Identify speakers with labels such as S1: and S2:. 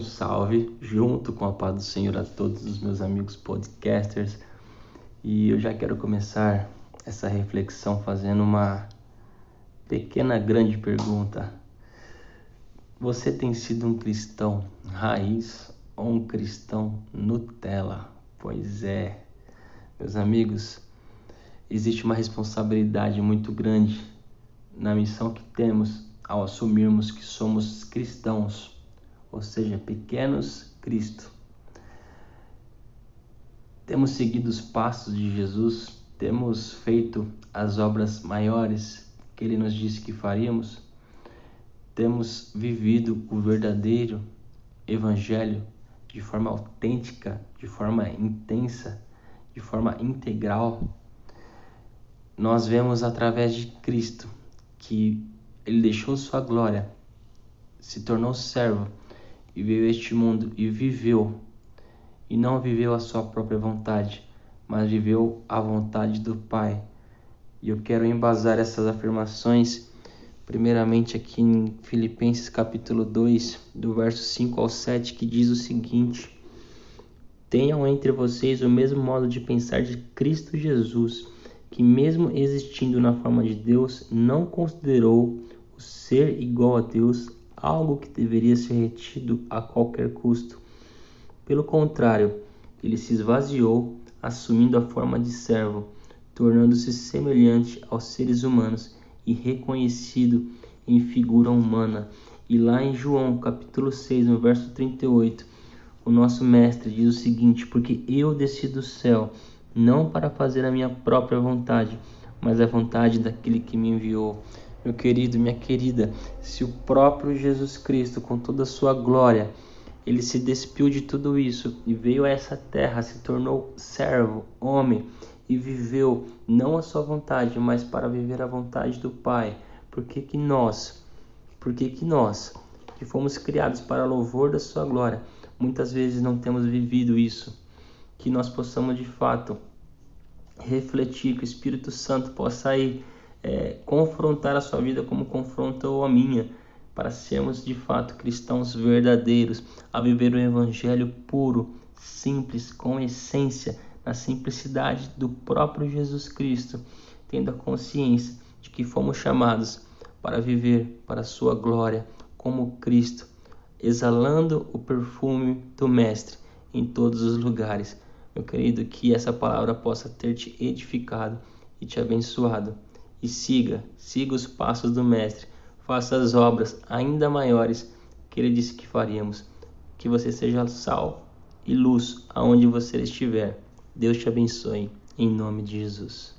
S1: salve, junto com a paz do Senhor a todos os meus amigos podcasters. E eu já quero começar essa reflexão fazendo uma pequena grande pergunta. Você tem sido um cristão raiz ou um cristão Nutella? Pois é, meus amigos, existe uma responsabilidade muito grande na missão que temos ao assumirmos que somos cristãos ou seja, pequenos Cristo. Temos seguido os passos de Jesus, temos feito as obras maiores que ele nos disse que faríamos, temos vivido o verdadeiro Evangelho de forma autêntica, de forma intensa, de forma integral. Nós vemos através de Cristo que ele deixou sua glória, se tornou servo e veio este mundo e viveu, e não viveu a sua própria vontade, mas viveu a vontade do Pai. E eu quero embasar essas afirmações, primeiramente aqui em Filipenses capítulo 2, do verso 5 ao 7, que diz o seguinte: Tenham entre vocês o mesmo modo de pensar de Cristo Jesus, que, mesmo existindo na forma de Deus, não considerou o ser igual a Deus algo que deveria ser retido a qualquer custo. Pelo contrário, ele se esvaziou, assumindo a forma de servo, tornando-se semelhante aos seres humanos e reconhecido em figura humana. E lá em João, capítulo 6, no verso 38, o nosso mestre diz o seguinte: Porque eu desci do céu, não para fazer a minha própria vontade, mas a vontade daquele que me enviou. Meu querido, minha querida, se o próprio Jesus Cristo, com toda a sua glória, ele se despiu de tudo isso e veio a essa terra, se tornou servo, homem e viveu não a sua vontade, mas para viver a vontade do Pai. Por que, que nós, por que, que nós, que fomos criados para louvor da sua glória, muitas vezes não temos vivido isso? Que nós possamos de fato refletir, que o Espírito Santo possa ir é, confrontar a sua vida como confrontou a minha, para sermos de fato cristãos verdadeiros, a viver o evangelho puro, simples, com essência, na simplicidade do próprio Jesus Cristo, tendo a consciência de que fomos chamados para viver para a sua glória como Cristo, exalando o perfume do Mestre em todos os lugares. Meu querido, que essa palavra possa ter te edificado e te abençoado e siga, siga os passos do Mestre, faça as obras ainda maiores que ele disse que faríamos. Que você seja sal e luz aonde você estiver. Deus te abençoe, em nome de Jesus.